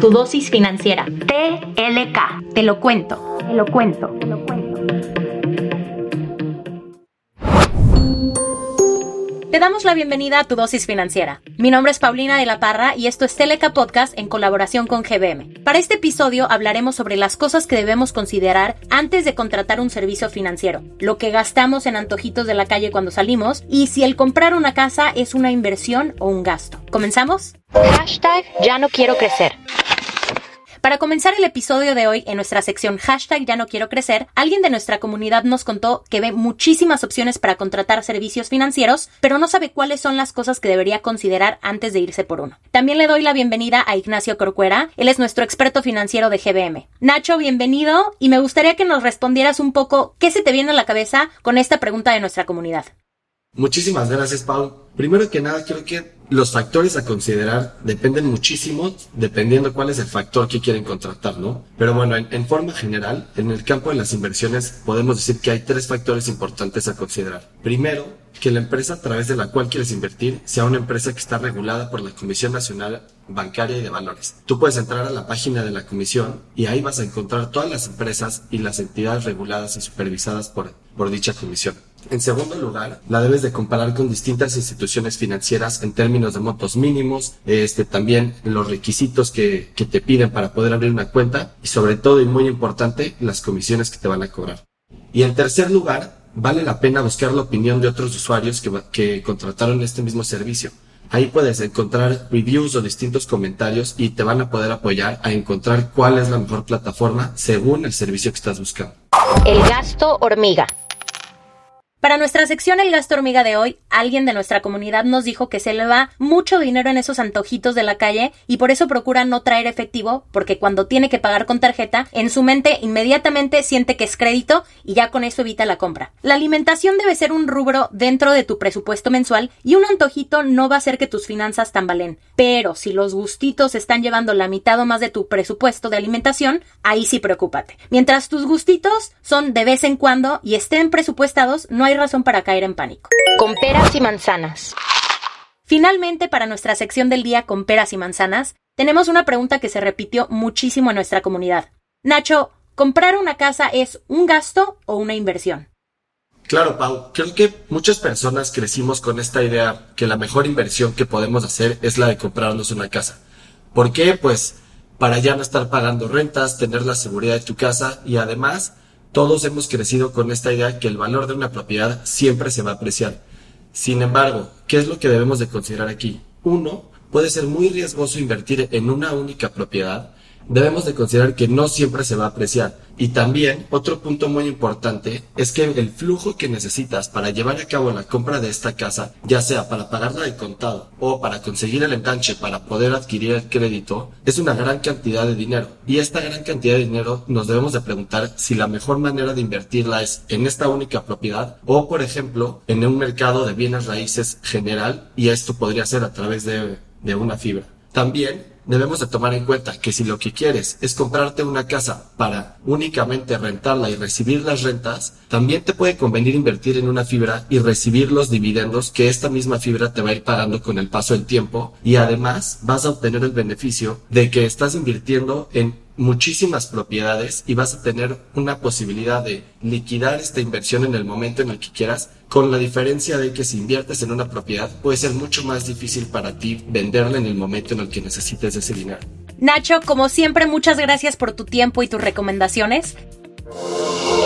Tu dosis financiera. TLK. Te lo cuento. Te lo cuento. Te lo cuento. Te damos la bienvenida a tu dosis financiera. Mi nombre es Paulina de la Parra y esto es Teleca Podcast en colaboración con GBM. Para este episodio hablaremos sobre las cosas que debemos considerar antes de contratar un servicio financiero, lo que gastamos en antojitos de la calle cuando salimos y si el comprar una casa es una inversión o un gasto. ¿Comenzamos? Hashtag ya no quiero crecer. Para comenzar el episodio de hoy en nuestra sección hashtag ya no quiero crecer, alguien de nuestra comunidad nos contó que ve muchísimas opciones para contratar servicios financieros, pero no sabe cuáles son las cosas que debería considerar antes de irse por uno. También le doy la bienvenida a Ignacio Corcuera, él es nuestro experto financiero de GBM. Nacho, bienvenido y me gustaría que nos respondieras un poco qué se te viene a la cabeza con esta pregunta de nuestra comunidad. Muchísimas gracias, Paul. Primero que nada, creo que los factores a considerar dependen muchísimo dependiendo cuál es el factor que quieren contratar, ¿no? Pero bueno, en, forma general, en el campo de las inversiones podemos decir que hay tres factores importantes a considerar. Primero, que la empresa a través de la cual quieres invertir sea una empresa que está regulada por la Comisión Nacional Bancaria y de Valores. Tú puedes entrar a la página de la comisión y ahí vas a encontrar todas las empresas y las entidades reguladas y supervisadas por, por dicha comisión. En segundo lugar, la debes de comparar con distintas instituciones financieras en términos de montos mínimos, este, también los requisitos que, que te piden para poder abrir una cuenta y sobre todo y muy importante, las comisiones que te van a cobrar. Y en tercer lugar, vale la pena buscar la opinión de otros usuarios que, que contrataron este mismo servicio. Ahí puedes encontrar reviews o distintos comentarios y te van a poder apoyar a encontrar cuál es la mejor plataforma según el servicio que estás buscando. El gasto hormiga. Para nuestra sección El gasto hormiga de hoy, alguien de nuestra comunidad nos dijo que se le va mucho dinero en esos antojitos de la calle y por eso procura no traer efectivo porque cuando tiene que pagar con tarjeta, en su mente inmediatamente siente que es crédito y ya con eso evita la compra. La alimentación debe ser un rubro dentro de tu presupuesto mensual y un antojito no va a hacer que tus finanzas tambalen. Pero si los gustitos están llevando la mitad o más de tu presupuesto de alimentación, ahí sí preocúpate. Mientras tus gustitos son de vez en cuando y estén presupuestados, no hay razón para caer en pánico. Con peras y manzanas. Finalmente, para nuestra sección del día con peras y manzanas, tenemos una pregunta que se repitió muchísimo en nuestra comunidad. Nacho, ¿comprar una casa es un gasto o una inversión? Claro, Pau. Creo que muchas personas crecimos con esta idea que la mejor inversión que podemos hacer es la de comprarnos una casa. ¿Por qué? Pues para ya no estar pagando rentas, tener la seguridad de tu casa y además todos hemos crecido con esta idea que el valor de una propiedad siempre se va a apreciar. Sin embargo, ¿qué es lo que debemos de considerar aquí? Uno, puede ser muy riesgoso invertir en una única propiedad debemos de considerar que no siempre se va a apreciar. Y también, otro punto muy importante es que el flujo que necesitas para llevar a cabo la compra de esta casa, ya sea para pagarla de contado o para conseguir el enganche para poder adquirir el crédito, es una gran cantidad de dinero. Y esta gran cantidad de dinero nos debemos de preguntar si la mejor manera de invertirla es en esta única propiedad o, por ejemplo, en un mercado de bienes raíces general y esto podría ser a través de, de una fibra. También debemos de tomar en cuenta que si lo que quieres es comprarte una casa para únicamente rentarla y recibir las rentas, también te puede convenir invertir en una fibra y recibir los dividendos que esta misma fibra te va a ir pagando con el paso del tiempo y además vas a obtener el beneficio de que estás invirtiendo en muchísimas propiedades y vas a tener una posibilidad de liquidar esta inversión en el momento en el que quieras, con la diferencia de que si inviertes en una propiedad puede ser mucho más difícil para ti venderla en el momento en el que necesites ese dinero. Nacho, como siempre, muchas gracias por tu tiempo y tus recomendaciones.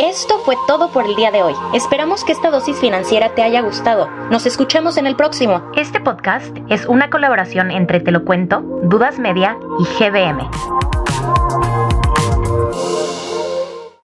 Esto fue todo por el día de hoy. Esperamos que esta dosis financiera te haya gustado. Nos escuchamos en el próximo. Este podcast es una colaboración entre Te lo cuento, Dudas Media y GBM. Thank you.